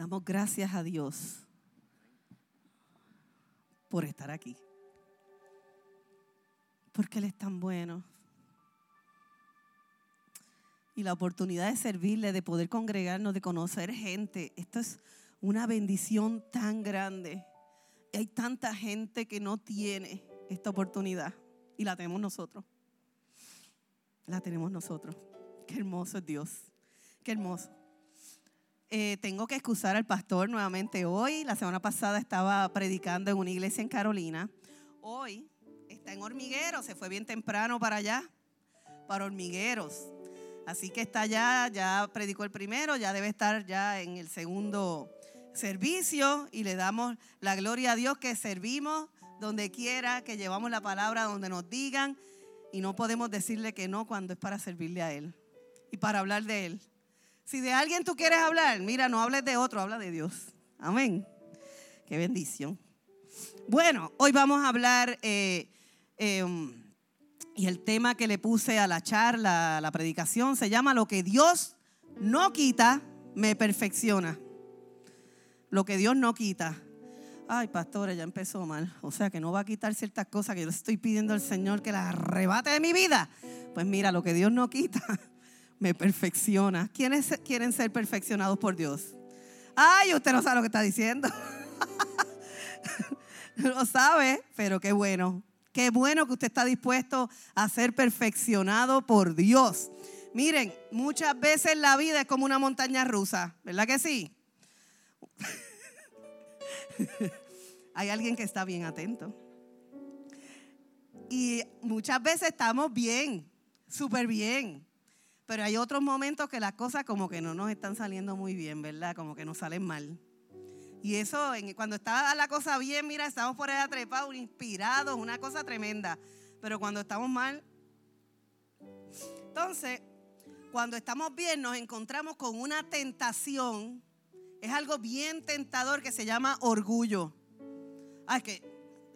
Damos gracias a Dios por estar aquí. Porque Él es tan bueno. Y la oportunidad de servirle, de poder congregarnos, de conocer gente. Esto es una bendición tan grande. Hay tanta gente que no tiene esta oportunidad. Y la tenemos nosotros. La tenemos nosotros. Qué hermoso es Dios. Qué hermoso. Eh, tengo que excusar al pastor nuevamente hoy. La semana pasada estaba predicando en una iglesia en Carolina. Hoy está en Hormigueros, se fue bien temprano para allá, para Hormigueros. Así que está allá, ya predicó el primero, ya debe estar ya en el segundo servicio y le damos la gloria a Dios que servimos donde quiera, que llevamos la palabra donde nos digan y no podemos decirle que no cuando es para servirle a Él y para hablar de Él. Si de alguien tú quieres hablar, mira, no hables de otro, habla de Dios. Amén. Qué bendición. Bueno, hoy vamos a hablar, eh, em, y el tema que le puse a la charla, a la predicación, se llama Lo que Dios no quita, me perfecciona. Lo que Dios no quita. Ay, pastora, ya empezó mal. O sea, que no va a quitar ciertas cosas que yo estoy pidiendo al Señor que las arrebate de mi vida. Pues mira, lo que Dios no quita, me perfecciona. ¿Quiénes quieren ser perfeccionados por Dios? Ay, usted no sabe lo que está diciendo. lo sabe, pero qué bueno. Qué bueno que usted está dispuesto a ser perfeccionado por Dios. Miren, muchas veces la vida es como una montaña rusa, ¿verdad que sí? Hay alguien que está bien atento. Y muchas veces estamos bien, súper bien. Pero hay otros momentos que las cosas como que no nos están saliendo muy bien, ¿verdad? Como que nos salen mal. Y eso, cuando está la cosa bien, mira, estamos por allá trepados, inspirados, una cosa tremenda. Pero cuando estamos mal, entonces, cuando estamos bien, nos encontramos con una tentación. Es algo bien tentador que se llama orgullo. Ah, es que,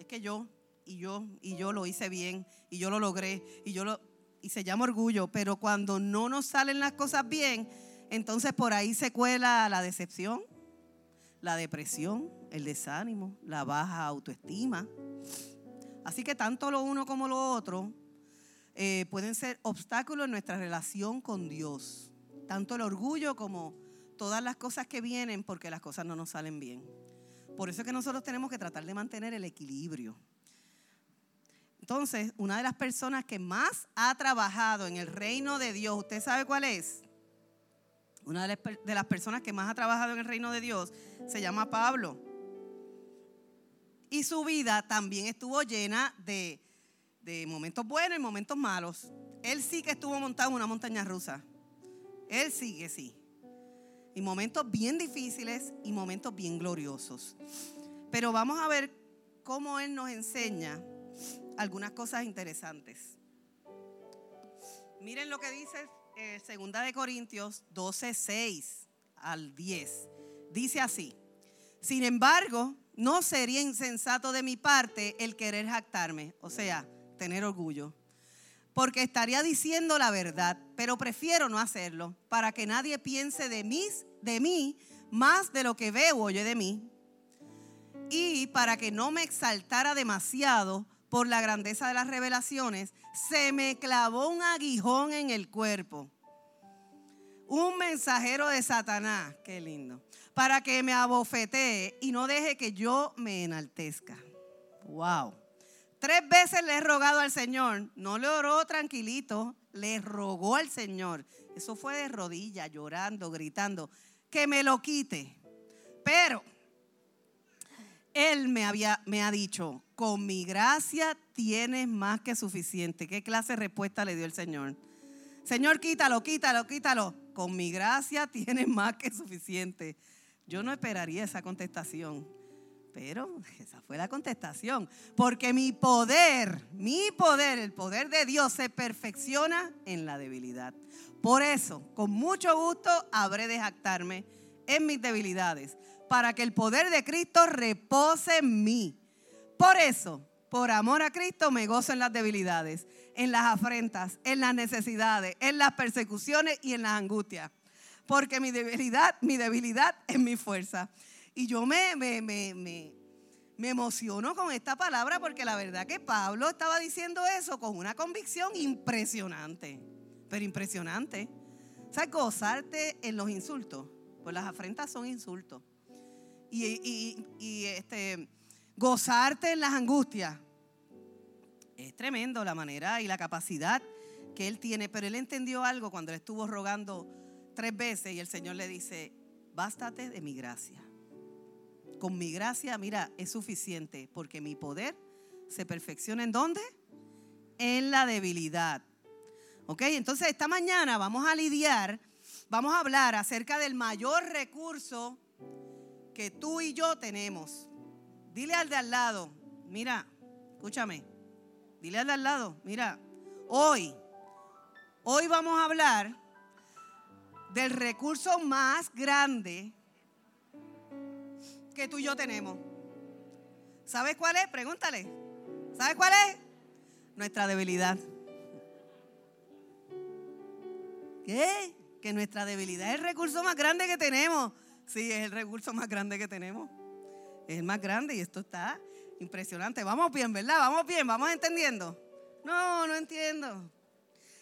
es que yo, y yo, y yo lo hice bien, y yo lo logré, y yo lo y se llama orgullo, pero cuando no nos salen las cosas bien, entonces por ahí se cuela la decepción, la depresión, el desánimo, la baja autoestima. Así que tanto lo uno como lo otro eh, pueden ser obstáculos en nuestra relación con Dios. Tanto el orgullo como todas las cosas que vienen porque las cosas no nos salen bien. Por eso es que nosotros tenemos que tratar de mantener el equilibrio. Entonces, una de las personas que más ha trabajado en el reino de Dios, ¿usted sabe cuál es? Una de las personas que más ha trabajado en el reino de Dios se llama Pablo. Y su vida también estuvo llena de, momentos buenos y momentos malos. Él sí que estuvo montado en una montaña rusa. Él sí que sí. Y momentos bien difíciles y momentos bien gloriosos. Pero vamos a ver cómo Él nos enseña algunas cosas interesantes. Miren lo que dice eh, Segunda de Corintios 12, 6 al 10. Dice así, sin embargo, no sería insensato de mi parte el querer jactarme, o sea, tener orgullo, porque estaría diciendo la verdad, pero prefiero no hacerlo, para que nadie piense de mí, de mí más de lo que ve o oye de mí, y para que no me exaltara demasiado por la grandeza de las revelaciones, se me clavó un aguijón en el cuerpo. Un mensajero de Satanás, qué lindo, para que me abofetee y no deje que yo me enaltezca. Wow. Tres veces le he rogado al Señor, no le oró tranquilito, le rogó al Señor. Eso fue de rodillas, llorando, gritando, que me lo quite. Pero él me, había, me ha dicho, con mi gracia tienes más que suficiente. ¿Qué clase de respuesta le dio el Señor? Señor, quítalo, quítalo, quítalo. Con mi gracia tienes más que suficiente. Yo no esperaría esa contestación, pero esa fue la contestación. Porque mi poder, mi poder, el poder de Dios se perfecciona en la debilidad. Por eso, con mucho gusto, habré de jactarme en mis debilidades para que el poder de Cristo repose en mí. Por eso, por amor a Cristo, me gozo en las debilidades, en las afrentas, en las necesidades, en las persecuciones y en las angustias. porque mi debilidad, mi debilidad es mi fuerza. Y yo me, me, me, me, emociono con esta palabra porque la verdad que Pablo estaba diciendo eso con una convicción impresionante, pero impresionante. Sea, gozarte en los insultos, pues las afrentas son insultos. Y, y, y este, gozarte en las angustias. Es tremendo la manera y la capacidad que él tiene, pero él entendió algo cuando le estuvo rogando tres veces y el Señor le dice, bástate de mi gracia. Con mi gracia, mira, es suficiente porque mi poder se perfecciona en dónde? En la debilidad. ¿Ok? Entonces esta mañana vamos a lidiar, vamos a hablar acerca del mayor recurso que tú y yo tenemos. Dile al de al lado, mira, escúchame, dile al de al lado, mira, hoy, hoy vamos a hablar del recurso más grande que tú y yo tenemos. ¿Sabes cuál es? Pregúntale. ¿Sabes cuál es? Nuestra debilidad. ¿Qué? Que nuestra debilidad es el recurso más grande que tenemos. Sí, es el recurso más grande que tenemos. Es el más grande y esto está impresionante. Vamos bien, ¿verdad? Vamos bien, vamos entendiendo. No, no entiendo.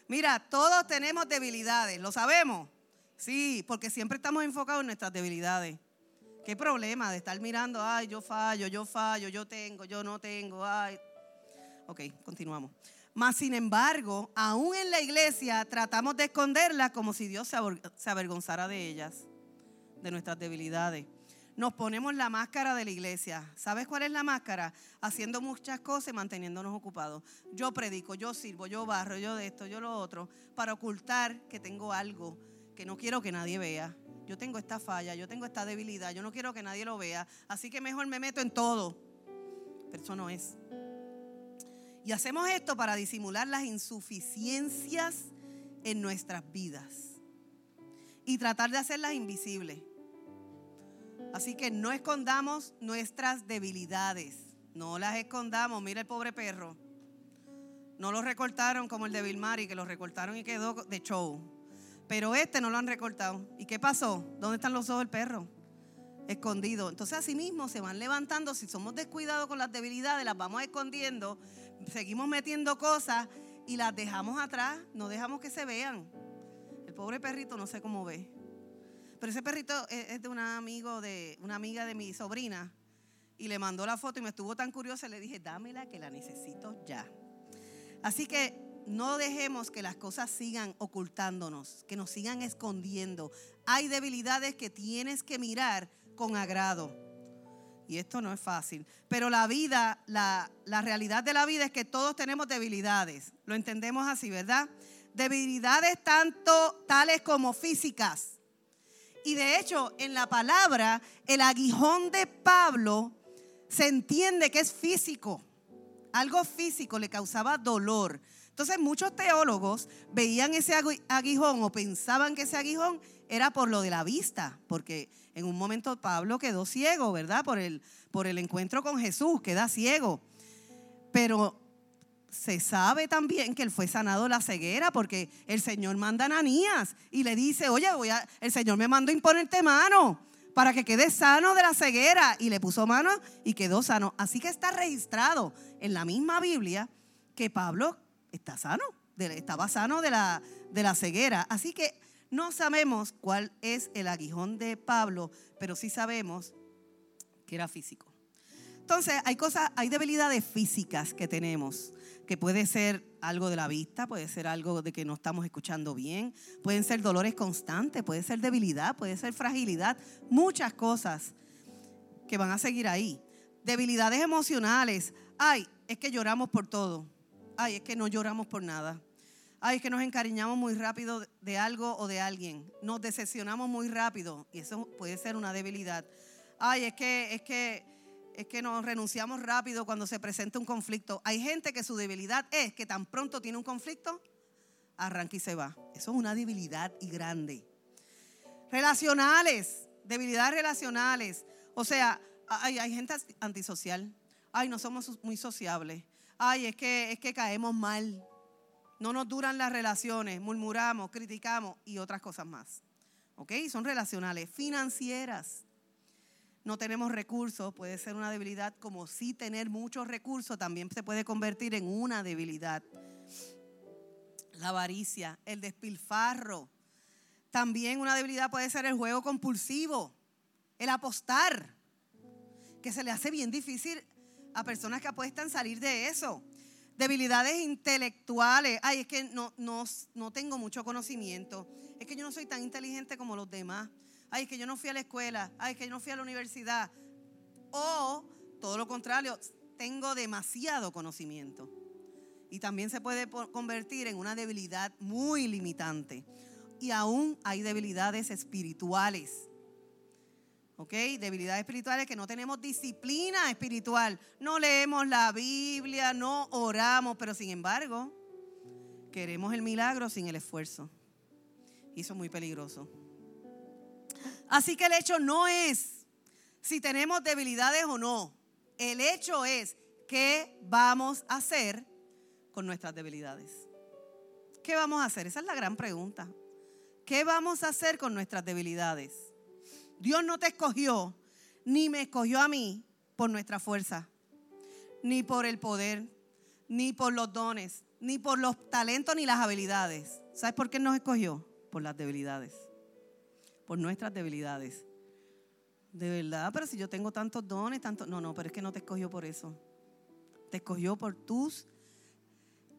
Mira, todos tenemos debilidades, ¿lo sabemos? Sí, porque siempre estamos enfocados en nuestras debilidades. ¿Qué problema de estar mirando, ay, yo fallo, yo fallo, yo tengo, yo no tengo, ay? Ok, continuamos. Mas, sin embargo, aún en la iglesia tratamos de esconderlas como si Dios se avergonzara de ellas, de nuestras debilidades. Nos ponemos la máscara de la iglesia. ¿Sabes cuál es la máscara? Haciendo muchas cosas y manteniéndonos ocupados. Yo predico, yo sirvo, yo barro, yo de esto, yo lo otro, para ocultar que tengo algo que no quiero que nadie vea yo tengo esta falla, yo tengo esta debilidad, yo no quiero que nadie lo vea, así que mejor me meto en todo. Pero eso no es. Y hacemos esto para disimular las insuficiencias en nuestras vidas y tratar de hacerlas invisibles. Así que no escondamos nuestras debilidades, no las escondamos. Mira el pobre perro. No lo recortaron como el de Vilmari, que lo recortaron y quedó de show. Pero este no lo han recortado. ¿Y qué pasó? ¿Dónde están los ojos del perro? Escondido. Entonces así mismo se van levantando. Si somos descuidados con las debilidades, las vamos escondiendo, seguimos metiendo cosas y las dejamos atrás, no dejamos que se vean. El pobre perrito no sé cómo ve. Pero ese perrito es de un amigo de una amiga de mi sobrina y le mandó la foto y me estuvo tan curiosa, le dije, "Dámela que la necesito ya." Así que no dejemos que las cosas sigan ocultándonos, que nos sigan escondiendo. Hay debilidades que tienes que mirar con agrado. Y esto no es fácil. Pero la vida, la, realidad de la vida es que todos tenemos debilidades. Lo entendemos así, ¿verdad? Debilidades tanto tales como físicas. Y de hecho, en la palabra, el aguijón de Pablo se entiende que es físico. Algo físico le causaba dolor. Entonces muchos teólogos veían ese aguijón o pensaban que ese aguijón era por lo de la vista, porque en un momento Pablo quedó ciego, ¿verdad? Por el, por el encuentro con Jesús, queda ciego. Pero se sabe también que él fue sanado de la ceguera porque el Señor manda a Ananías y le dice, oye, el Señor me mandó imponerte mano para que quede sano de la ceguera. Y le puso mano y quedó sano. Así que está registrado en la misma Biblia que Pablo está sano, estaba sano de la, de la ceguera. Así que no sabemos cuál es el aguijón de Pablo, pero sí sabemos que era físico. Entonces, hay cosas, hay debilidades físicas que tenemos, que puede ser algo de la vista, puede ser algo de que no estamos escuchando bien, pueden ser dolores constantes, puede ser debilidad, puede ser fragilidad, muchas cosas que van a seguir ahí. Debilidades emocionales, ay, es que lloramos por todo ay, es que no lloramos por nada. Ay, es que nos encariñamos muy rápido de algo o de alguien. Nos decepcionamos muy rápido y eso puede ser una debilidad. Ay, es que, es que, es que nos renunciamos rápido cuando se presenta un conflicto. Hay gente que su debilidad es que tan pronto tiene un conflicto, arranca y se va. Eso es una debilidad y grande. Relacionales, debilidades relacionales. O sea, hay, hay gente antisocial. Ay, no somos muy sociables ay, es que, es que caemos mal, no nos duran las relaciones, murmuramos, criticamos y otras cosas más. ¿ok? Son relacionales, financieras. No tenemos recursos, puede ser una debilidad, como si tener muchos recursos también se puede convertir en una debilidad. La avaricia, el despilfarro. También una debilidad puede ser el juego compulsivo, el apostar, que se le hace bien difícil a personas que apuestan salir de eso. Debilidades intelectuales. Ay, es que no, no, no tengo mucho conocimiento. Es que yo no soy tan inteligente como los demás. Ay, es que yo no fui a la escuela. Ay, es que yo no fui a la universidad. O, todo lo contrario, tengo demasiado conocimiento. Y también se puede convertir en una debilidad muy limitante. Y aún hay debilidades espirituales ¿ok? Debilidades espirituales que no tenemos disciplina espiritual. No leemos la Biblia, no oramos, pero sin embargo, queremos el milagro sin el esfuerzo. Y eso es muy peligroso. Así que el hecho no es si tenemos debilidades o no. El hecho es qué vamos a hacer con nuestras debilidades. ¿Qué vamos a hacer? Esa es la gran pregunta. ¿Qué vamos a hacer con nuestras debilidades? Dios no te escogió, ni me escogió a mí por nuestra fuerza, ni por el poder, ni por los dones, ni por los talentos, ni las habilidades. ¿Sabes por qué nos escogió? Por las debilidades, por nuestras debilidades. De verdad, pero si yo tengo tantos dones, tantos... No, no, pero es que no te escogió por eso. Te escogió por tus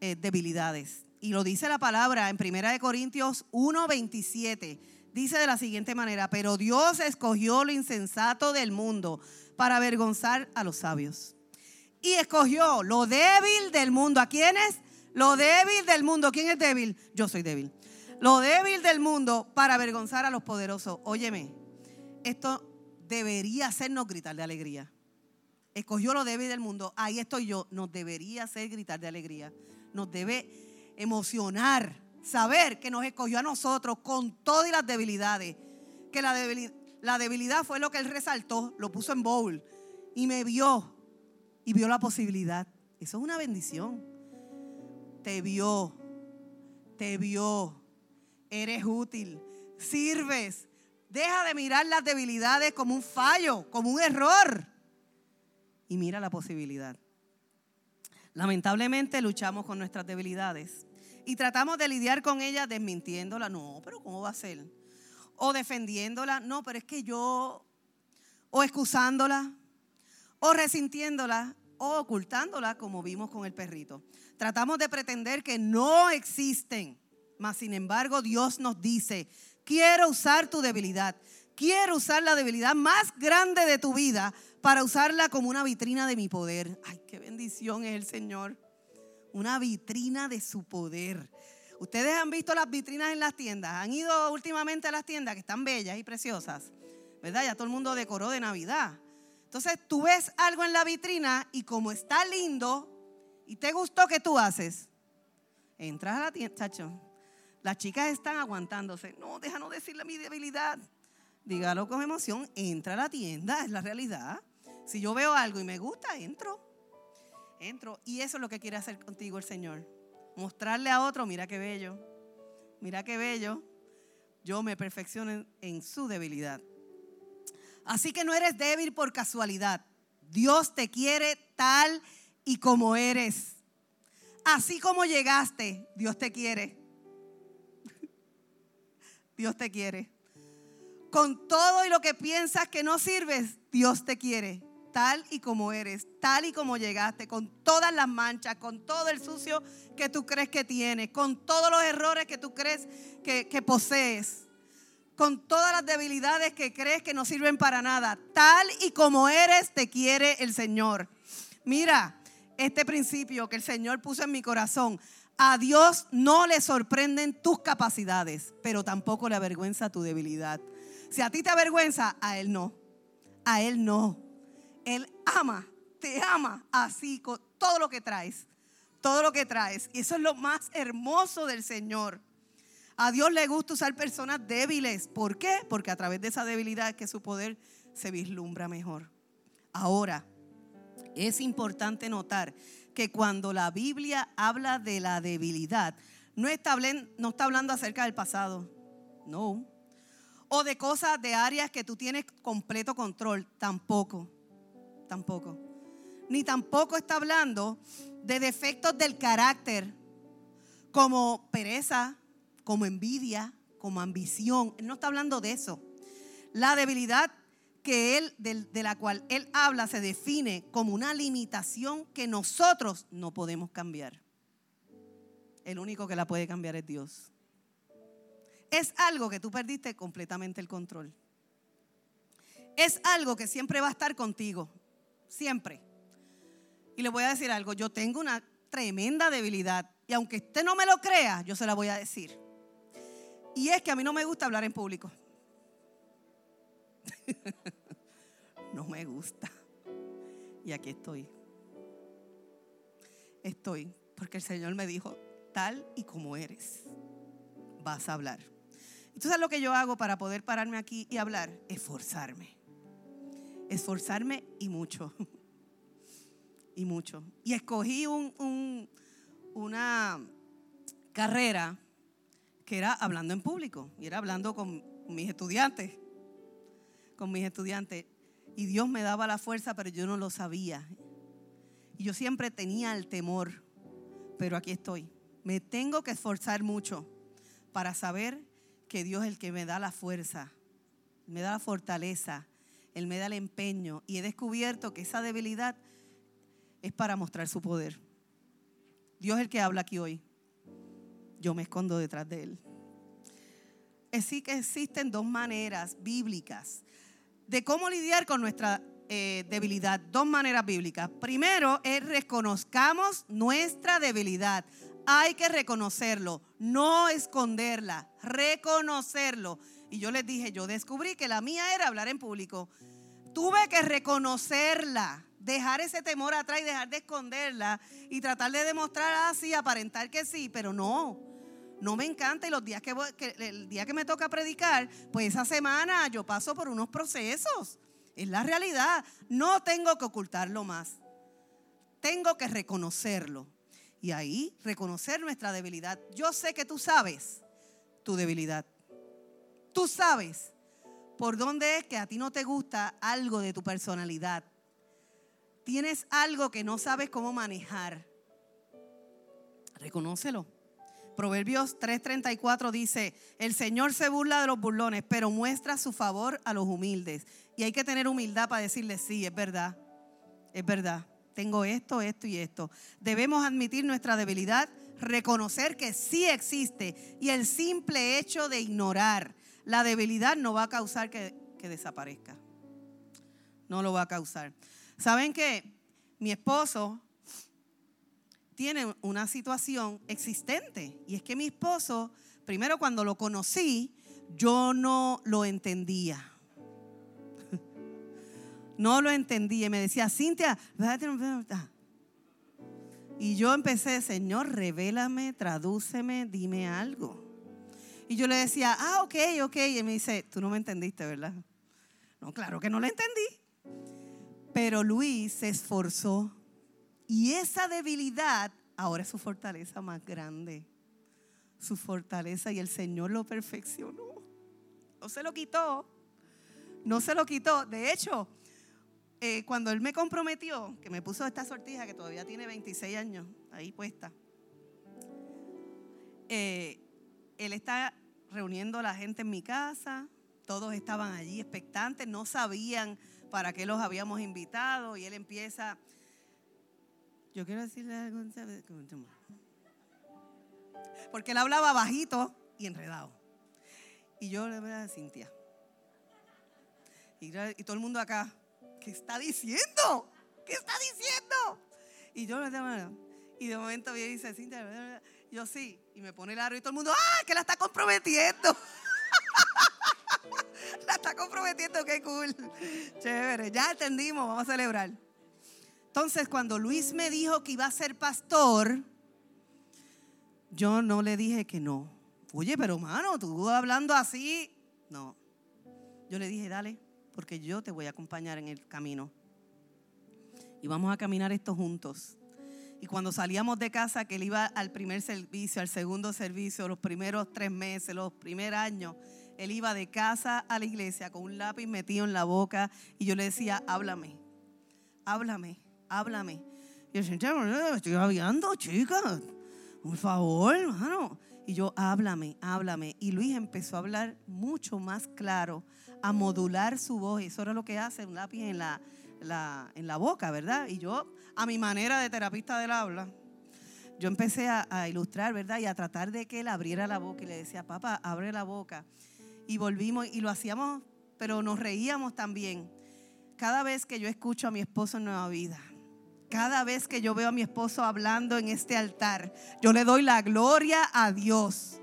eh, debilidades. Y lo dice la palabra en 1 Corintios 1:27 dice de la siguiente manera, pero Dios escogió lo insensato del mundo para avergonzar a los sabios. Y escogió lo débil del mundo. ¿A quiénes? Lo débil del mundo. ¿Quién es débil? Yo soy débil. Lo débil del mundo para avergonzar a los poderosos. Óyeme, esto debería hacernos gritar de alegría. Escogió lo débil del mundo. Ahí estoy yo. Nos debería hacer gritar de alegría. Nos debe emocionar saber que nos escogió a nosotros con todas las debilidades, que la debilidad, la debilidad fue lo que él resaltó, lo puso en bowl y me vio y vio la posibilidad. Eso es una bendición. Te vio, te vio, eres útil, sirves. Deja de mirar las debilidades como un fallo, como un error. Y mira la posibilidad. Lamentablemente luchamos con nuestras debilidades y tratamos de lidiar con ella desmintiéndola. No, pero ¿cómo va a ser? O defendiéndola. No, pero es que yo, o excusándola, o resintiéndola, o ocultándola, como vimos con el perrito. Tratamos de pretender que no existen. Mas, sin embargo, Dios nos dice, quiero usar tu debilidad. Quiero usar la debilidad más grande de tu vida para usarla como una vitrina de mi poder. Ay, qué bendición es el Señor una vitrina de su poder. Ustedes han visto las vitrinas en las tiendas, han ido últimamente a las tiendas que están bellas y preciosas, ¿verdad? Ya todo el mundo decoró de Navidad. Entonces tú ves algo en la vitrina y como está lindo y te gustó, ¿qué tú haces? Entras a la tienda, chacho. Las chicas están aguantándose. No, déjanos decirle mi debilidad. Dígalo con emoción. Entra a la tienda, es la realidad. Si yo veo algo y me gusta, entro entro. Y eso es lo que quiere hacer contigo el Señor. Mostrarle a otro, mira qué bello, mira qué bello. Yo me perfecciono en, su debilidad. Así que no eres débil por casualidad. Dios te quiere tal y como eres. Así como llegaste, Dios te quiere. Dios te quiere. Con todo y lo que piensas que no sirves, Dios te quiere tal y como eres, tal y como llegaste, con todas las manchas, con todo el sucio que tú crees que tienes, con todos los errores que tú crees que, que posees, con todas las debilidades que crees que no sirven para nada, tal y como eres, te quiere el Señor. Mira, este principio que el Señor puso en mi corazón, a Dios no le sorprenden tus capacidades, pero tampoco le avergüenza tu debilidad. Si a ti te avergüenza, a Él no. A Él no. Él ama, te ama así con todo lo que traes, todo lo que traes. Y eso es lo más hermoso del Señor. A Dios le gusta usar personas débiles. ¿Por qué? Porque a través de esa debilidad que su poder se vislumbra mejor. Ahora, es importante notar que cuando la Biblia habla de la debilidad, no está, no está hablando acerca del pasado. No. o de cosas, de áreas que tú tienes completo control. Tampoco, tampoco. Ni tampoco está hablando de defectos del carácter, como pereza, como envidia, como ambición. No está hablando de eso. La debilidad que él, de, la cual él habla se define como una limitación que nosotros no podemos cambiar. El único que la puede cambiar es Dios. Es algo que tú perdiste completamente el control. Es algo que siempre va a estar contigo. Siempre. Y le voy a decir algo. Yo tengo una tremenda debilidad. Y aunque usted no me lo crea, yo se la voy a decir. Y es que a mí no me gusta hablar en público. no me gusta. Y aquí estoy. Estoy porque el Señor me dijo, tal y como eres, vas a hablar. Entonces lo que yo hago para poder pararme aquí y hablar? Esforzarme. Esforzarme y mucho. y mucho. Y escogí un, una carrera que era hablando en público. Y era hablando con mis estudiantes con mis estudiantes y Dios me daba la fuerza, pero yo no lo sabía. Y yo siempre tenía el temor, pero aquí estoy. Me tengo que esforzar mucho para saber que Dios es el que me da la fuerza, me da la fortaleza, Él me da el empeño. Y he descubierto que esa debilidad es para mostrar su poder. Dios es el que habla aquí hoy. Yo me escondo detrás de Él. Así que existen dos maneras bíblicas de cómo lidiar con nuestra eh, debilidad. Dos maneras bíblicas. Primero es reconozcamos nuestra debilidad. Hay que reconocerlo, no esconderla, reconocerlo. Y yo les dije, yo descubrí que la mía era hablar en público. Tuve que reconocerla, dejar ese temor atrás y dejar de esconderla y tratar de demostrar así, aparentar que sí, pero no no me encanta y los días que, el día que me toca predicar, pues esa semana yo paso por unos procesos. Es la realidad. No tengo que ocultarlo más. Tengo que reconocerlo. Y ahí reconocer nuestra debilidad. Yo sé que tú sabes tu debilidad. Tú sabes por dónde es que a ti no te gusta algo de tu personalidad. Tienes algo que no sabes cómo manejar. Reconócelo. Proverbios 3:34 dice, el Señor se burla de los burlones, pero muestra su favor a los humildes. Y hay que tener humildad para decirle, sí, es verdad, es verdad, tengo esto, esto y esto. Debemos admitir nuestra debilidad, reconocer que sí existe y el simple hecho de ignorar la debilidad no va a causar que, que desaparezca. No lo va a causar. ¿Saben qué? Mi esposo tiene una situación existente. Y es que mi esposo, primero cuando lo conocí, yo no lo entendía. No lo entendía. Y me decía, Cintia, y yo empecé, Señor, revélame, tradúceme, dime algo. Y yo le decía, ah, ok, ok. Y me dice, tú no me entendiste, ¿verdad? No, claro que no lo entendí. Pero Luis se esforzó y esa debilidad ahora es su fortaleza más grande. Su fortaleza y el Señor lo perfeccionó. No se lo quitó. No se lo quitó. De hecho, eh, cuando Él me comprometió, que me puso esta sortija que todavía tiene 26 años ahí puesta, eh, Él está reuniendo a la gente en mi casa. Todos estaban allí expectantes, no sabían para qué los habíamos invitado y Él empieza yo quiero decirle algo. Porque él hablaba bajito y enredado. Y yo le voy a Cintia. Y, todo el mundo acá, ¿qué está diciendo? ¿Qué está diciendo? Y yo le y de momento viene y dice, Cintia, yo sí, y me pone el aro y todo el mundo, ¡ah! Que la está comprometiendo. la está comprometiendo, qué cool. Chévere, ya entendimos, vamos a celebrar. Entonces, cuando Luis me dijo que iba a ser pastor, yo no le dije que no. Oye, pero mano, tú hablando así. No. Yo le dije, dale, porque yo te voy a acompañar en el camino. Y vamos a caminar esto juntos. Y cuando salíamos de casa, que él iba al primer servicio, al segundo servicio, los primeros tres meses, los primeros años, Él iba de casa a la iglesia con un lápiz metido en la boca y yo le decía, háblame, háblame, háblame. Y el Señor, estoy hablando, chica, por favor, hermano. Y yo, háblame, háblame. Y Luis empezó a hablar mucho más claro, a modular su voz. Eso era lo que hace un lápiz en la, en la boca, ¿verdad? Y yo, a mi manera de terapista del habla, yo empecé a, ilustrar, ¿verdad? Y a tratar de que él abriera la boca y le decía, papá, abre la boca. Y volvimos y lo hacíamos, pero nos reíamos también. Cada vez que yo escucho a mi esposo en Nueva Vida, cada vez que yo veo a mi esposo hablando en este altar, yo le doy la gloria a Dios,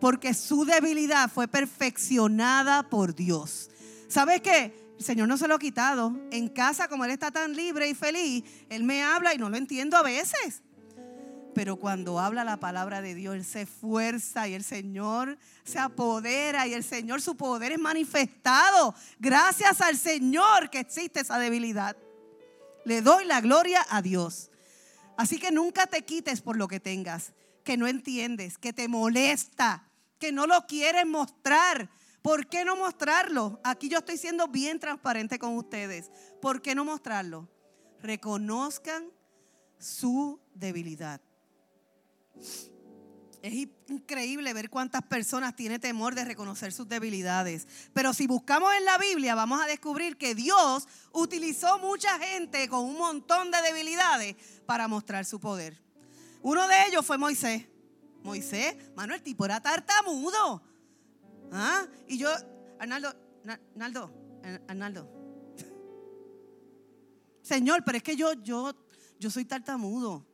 porque su debilidad fue perfeccionada por Dios. ¿Sabes qué? El Señor no se lo ha quitado. En casa, como Él está tan libre y feliz, Él me habla y no lo entiendo a veces. Pero cuando habla la palabra de Dios, Él se esfuerza y el Señor se apodera y el Señor, su poder es manifestado. Gracias al Señor que existe esa debilidad. Le doy la gloria a Dios. Así que nunca te quites por lo que tengas, que no entiendes, que te molesta, que no lo quieres mostrar. ¿Por qué no mostrarlo? Aquí yo estoy siendo bien transparente con ustedes. ¿Por qué no mostrarlo? Reconozcan su debilidad. Es increíble ver cuántas personas tienen temor de reconocer sus debilidades. Pero si buscamos en la Biblia, vamos a descubrir que Dios utilizó mucha gente con un montón de debilidades para mostrar su poder. Uno de ellos fue Moisés. Moisés, mano, el tipo era tartamudo. ¿Ah? Y yo, Arnaldo, Arnaldo, Arnaldo. Señor, pero es que yo, yo, yo soy tartamudo.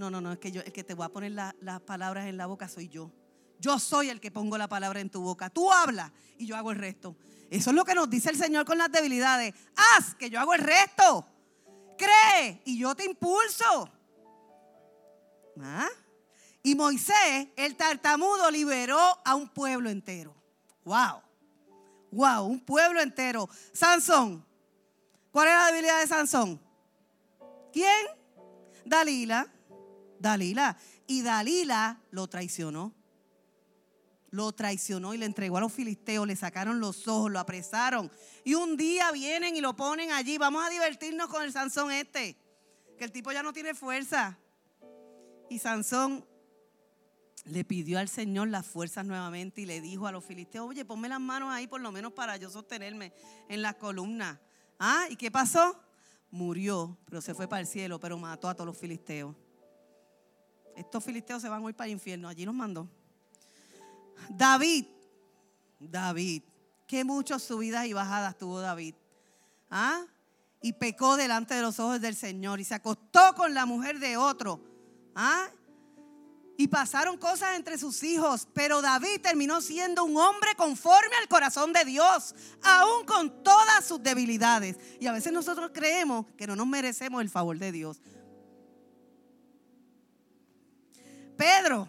No, no, no, es que yo, el que te voy a poner las palabras en la boca soy yo. Yo soy el que pongo la palabra en tu boca. Tú hablas y yo hago el resto. Eso es lo que nos dice el Señor con las debilidades. Haz que yo hago el resto. Cree y yo te impulso. ¿Ah? Y Moisés, el tartamudo, liberó a un pueblo entero. Wow. Wow, un pueblo entero. Sansón. ¿Cuál es la debilidad de Sansón? ¿Quién? Dalila. Dalila. Y Dalila lo traicionó. Lo traicionó y le entregó a los filisteos, le sacaron los ojos, lo apresaron. Y un día vienen y lo ponen allí. Vamos a divertirnos con el Sansón este, que el tipo ya no tiene fuerza. Y Sansón le pidió al Señor las fuerzas nuevamente y le dijo a los filisteos, oye, ponme las manos ahí por lo menos para yo sostenerme en la columna. Ah, ¿y qué pasó? Murió, pero se fue para el cielo, pero mató a todos los filisteos. Estos filisteos se van hoy para el infierno. Allí nos mandó. David. David. Qué muchas subidas y bajadas tuvo David. ¿Ah? Y pecó delante de los ojos del Señor y se acostó con la mujer de otro. ¿Ah? Y pasaron cosas entre sus hijos, pero David terminó siendo un hombre conforme al corazón de Dios, aún con todas sus debilidades. Y a veces nosotros creemos que no nos merecemos el favor de Dios. Pedro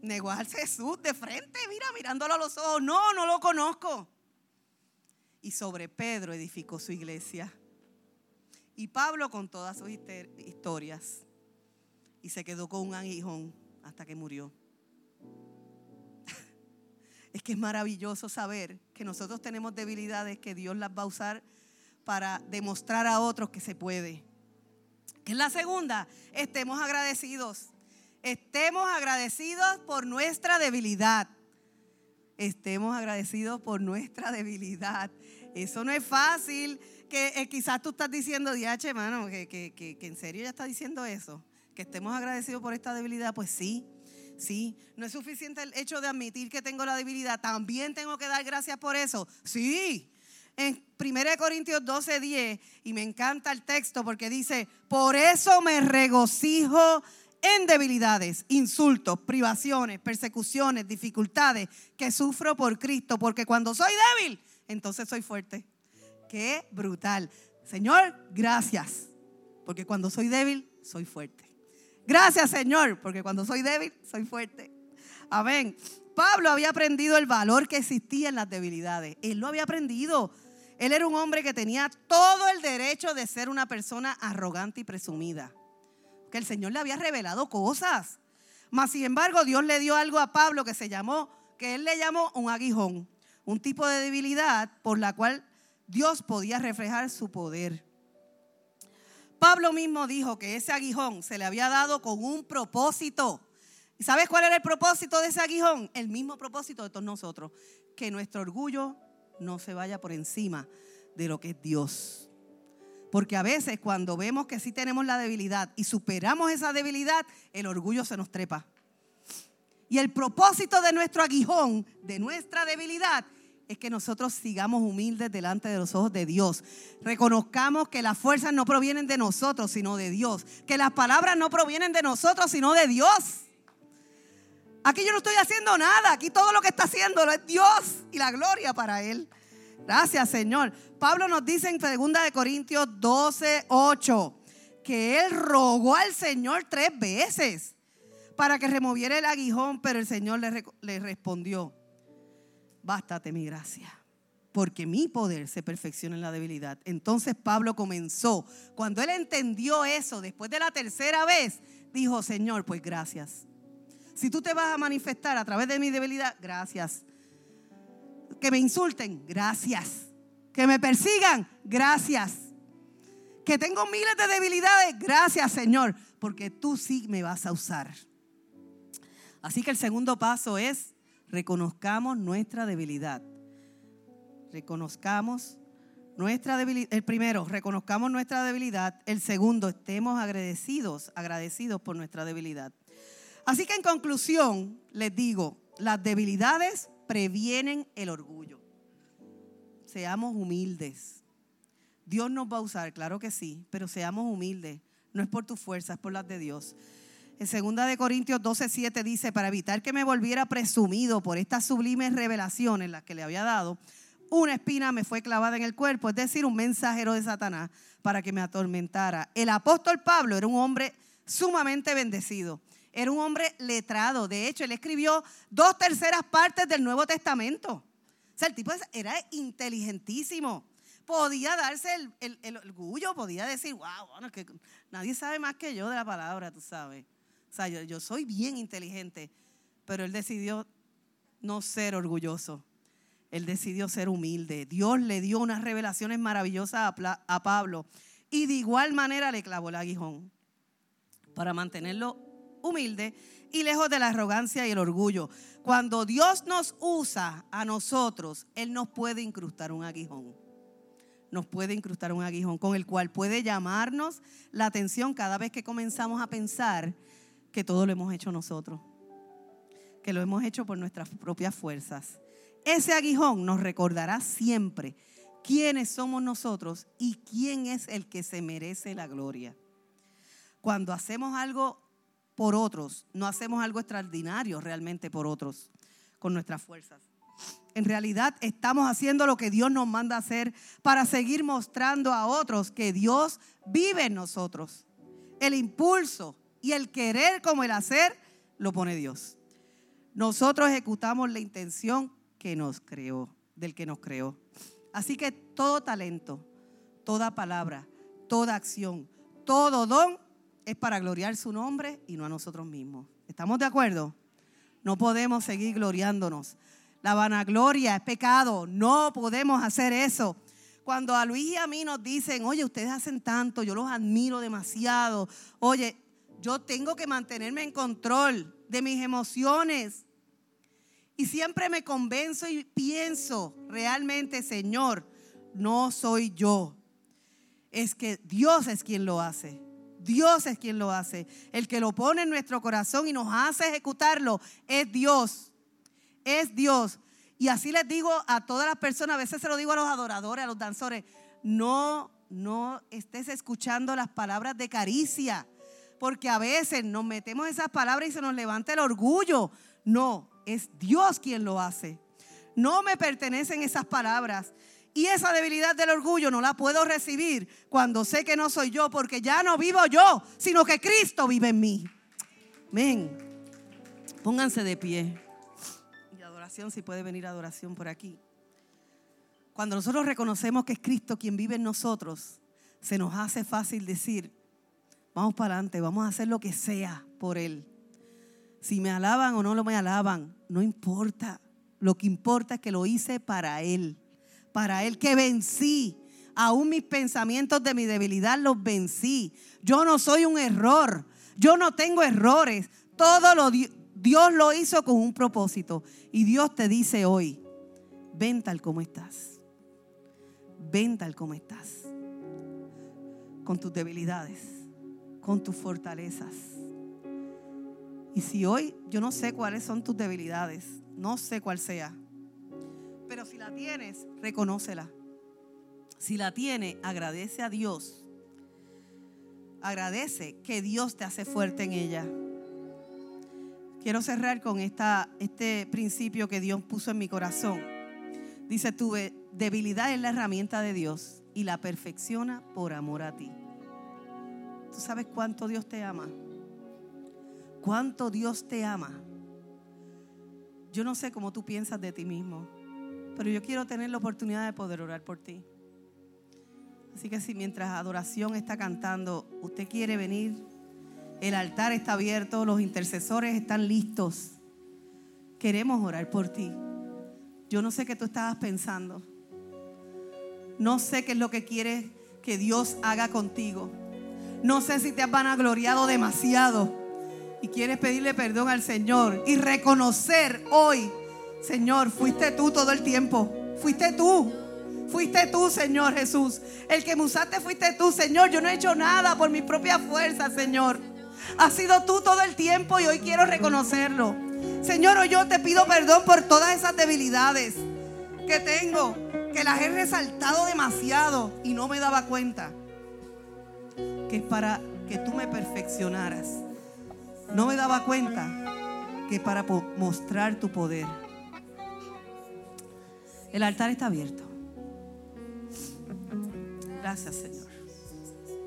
negó a Jesús de frente, mira, mirándolo a los ojos. No, no lo conozco. Y sobre Pedro edificó su iglesia. Y Pablo con todas sus historias. Y se quedó con un aguijón hasta que murió. Es que es maravilloso saber que nosotros tenemos debilidades que Dios las va a usar para demostrar a otros que se puede. Que es la segunda, estemos agradecidos. Estemos agradecidos por nuestra debilidad. Estemos agradecidos por nuestra debilidad. Eso no es fácil. Que eh, quizás tú estás diciendo, diache, hermano, que, que, que, que en serio ya está diciendo eso. Que estemos agradecidos por esta debilidad. Pues sí, sí. No es suficiente el hecho de admitir que tengo la debilidad. También tengo que dar gracias por eso. Sí. En 1 Corintios 12, 10, y me encanta el texto porque dice, por eso me regocijo en debilidades, insultos, privaciones, persecuciones, dificultades que sufro por Cristo, porque cuando soy débil, entonces soy fuerte. Qué brutal. Señor, gracias, porque cuando soy débil, soy fuerte. Gracias, Señor, porque cuando soy débil, soy fuerte. Amén. Pablo había aprendido el valor que existía en las debilidades. Él lo había aprendido. Él era un hombre que tenía todo el derecho de ser una persona arrogante y presumida que el Señor le había revelado cosas. Mas, sin embargo, Dios le dio algo a Pablo que se llamó, que él le llamó un aguijón. un tipo de debilidad por la cual Dios podía reflejar su poder. Pablo mismo dijo que ese aguijón se le había dado con un propósito. ¿Y sabes cuál era el propósito de ese aguijón? El mismo propósito de todos nosotros, que nuestro orgullo no se vaya por encima de lo que es Dios. Porque a veces cuando vemos que sí tenemos la debilidad y superamos esa debilidad, el orgullo se nos trepa. Y el propósito de nuestro aguijón, de nuestra debilidad, es que nosotros sigamos humildes delante de los ojos de Dios. Reconozcamos que las fuerzas no provienen de nosotros, sino de Dios. Que las palabras no provienen de nosotros, sino de Dios. Aquí yo no estoy haciendo nada. Aquí todo lo que está haciendo es Dios y la gloria para Él. Gracias, Señor. Pablo nos dice en 2 Corintios 12, 8, que él rogó al Señor tres veces para que removiera el aguijón, pero el Señor le, le respondió, bástate mi gracia, porque mi poder se perfecciona en la debilidad. Entonces Pablo comenzó, cuando él entendió eso, después de la tercera vez, dijo, Señor, pues gracias. Si tú te vas a manifestar a través de mi debilidad, gracias. Que me insulten, gracias. Que me persigan, gracias. Que tengo miles de debilidades, gracias Señor, porque tú sí me vas a usar. Así que el segundo paso es reconozcamos nuestra debilidad. Reconozcamos nuestra debilidad. El primero, reconozcamos nuestra debilidad. El segundo, estemos agradecidos, agradecidos por nuestra debilidad. Así que en conclusión, les digo, las debilidades previenen el orgullo. Seamos humildes. Dios nos va a usar, claro que sí, pero seamos humildes. No es por tu fuerza, es por las de Dios. En 2 de Corintios 12, 7 dice, para evitar que me volviera presumido por estas sublimes revelaciones las que le había dado, una espina me fue clavada en el cuerpo, es decir, un mensajero de Satanás para que me atormentara. El apóstol Pablo era un hombre sumamente bendecido era un hombre letrado. De hecho, él escribió dos terceras partes del Nuevo Testamento. O sea, el tipo era inteligentísimo. Podía darse el, orgullo, podía decir, wow, bueno, que nadie sabe más que yo de la palabra, tú sabes. O sea, yo, soy bien inteligente, pero él decidió no ser orgulloso. Él decidió ser humilde. Dios le dio unas revelaciones maravillosas a, a Pablo y de igual manera le clavó el aguijón para mantenerlo humilde y lejos de la arrogancia y el orgullo. Cuando Dios nos usa a nosotros, Él nos puede incrustar un aguijón. Nos puede incrustar un aguijón con el cual puede llamarnos la atención cada vez que comenzamos a pensar que todo lo hemos hecho nosotros, que lo hemos hecho por nuestras propias fuerzas. Ese aguijón nos recordará siempre quiénes somos nosotros y quién es el que se merece la gloria. Cuando hacemos algo por otros, no hacemos algo extraordinario realmente por otros con nuestras fuerzas. En realidad estamos haciendo lo que Dios nos manda hacer para seguir mostrando a otros que Dios vive en nosotros. El impulso y el querer como el hacer lo pone Dios. Nosotros ejecutamos la intención que nos creó, del que nos creó. Así que todo talento, toda palabra, toda acción, todo don es para gloriar su nombre y no a nosotros mismos. ¿Estamos de acuerdo? No podemos seguir gloriándonos. La vanagloria es pecado. No podemos hacer eso. Cuando a Luis y a mí nos dicen, oye, ustedes hacen tanto, yo los admiro demasiado. Oye, yo tengo que mantenerme en control de mis emociones. Y siempre me convenzo y pienso, realmente, Señor, no soy yo. Es que Dios es quien lo hace. Dios es quien lo hace. El que lo pone en nuestro corazón y nos hace ejecutarlo es Dios. Es Dios. Y así les digo a todas las personas, a veces se lo digo a los adoradores, a los danzores, no, no estés escuchando las palabras de caricia, porque a veces nos metemos esas palabras y se nos levanta el orgullo. No, es Dios quien lo hace. No me pertenecen esas palabras. Y esa debilidad del orgullo no la puedo recibir cuando sé que no soy yo, porque ya no vivo yo, sino que Cristo vive en mí. Amén. Pónganse de pie. Y adoración, si puede venir adoración por aquí. Cuando nosotros reconocemos que es Cristo quien vive en nosotros, se nos hace fácil decir, vamos para adelante, vamos a hacer lo que sea por Él. Si me alaban o no lo me alaban, no importa. Lo que importa es que lo hice para Él. Para Él que vencí. Aún mis pensamientos de mi debilidad los vencí. Yo no soy un error. Yo no tengo errores. Todo lo Dios lo hizo con un propósito. Y Dios te dice hoy, ven tal como estás. Ven tal como estás. Con tus debilidades, con tus fortalezas. Y si hoy yo no sé cuáles son tus debilidades, no sé cuál sea, pero si la tienes, reconócela. Si la tiene, agradece a Dios. Agradece que Dios te hace fuerte en ella. Quiero cerrar con esta, este principio que Dios puso en mi corazón. Dice, tu debilidad es la herramienta de Dios y la perfecciona por amor a ti. ¿Tú sabes cuánto Dios te ama? ¿Cuánto Dios te ama? Yo no sé cómo tú piensas de ti mismo, pero yo quiero tener la oportunidad de poder orar por ti. Así que si mientras adoración está cantando, usted quiere venir el altar está abierto, los intercesores están listos. Queremos orar por ti. Yo no sé qué tú estabas pensando. No sé qué es lo que quieres que Dios haga contigo. No sé si te has vanagloriado demasiado y quieres pedirle perdón al Señor y reconocer hoy, Señor, fuiste tú todo el tiempo. Fuiste tú. Fuiste tú, Señor Jesús. El que me usaste fuiste tú, Señor. Yo no he hecho nada por mi propia fuerza, Señor. Has sido tú todo el tiempo y hoy quiero reconocerlo. Señor, hoy yo te pido perdón por todas esas debilidades que tengo, que las he resaltado demasiado y no me daba cuenta. Que es para que tú me perfeccionaras. No me daba cuenta que para mostrar tu poder. El altar está abierto. Gracias, Señor.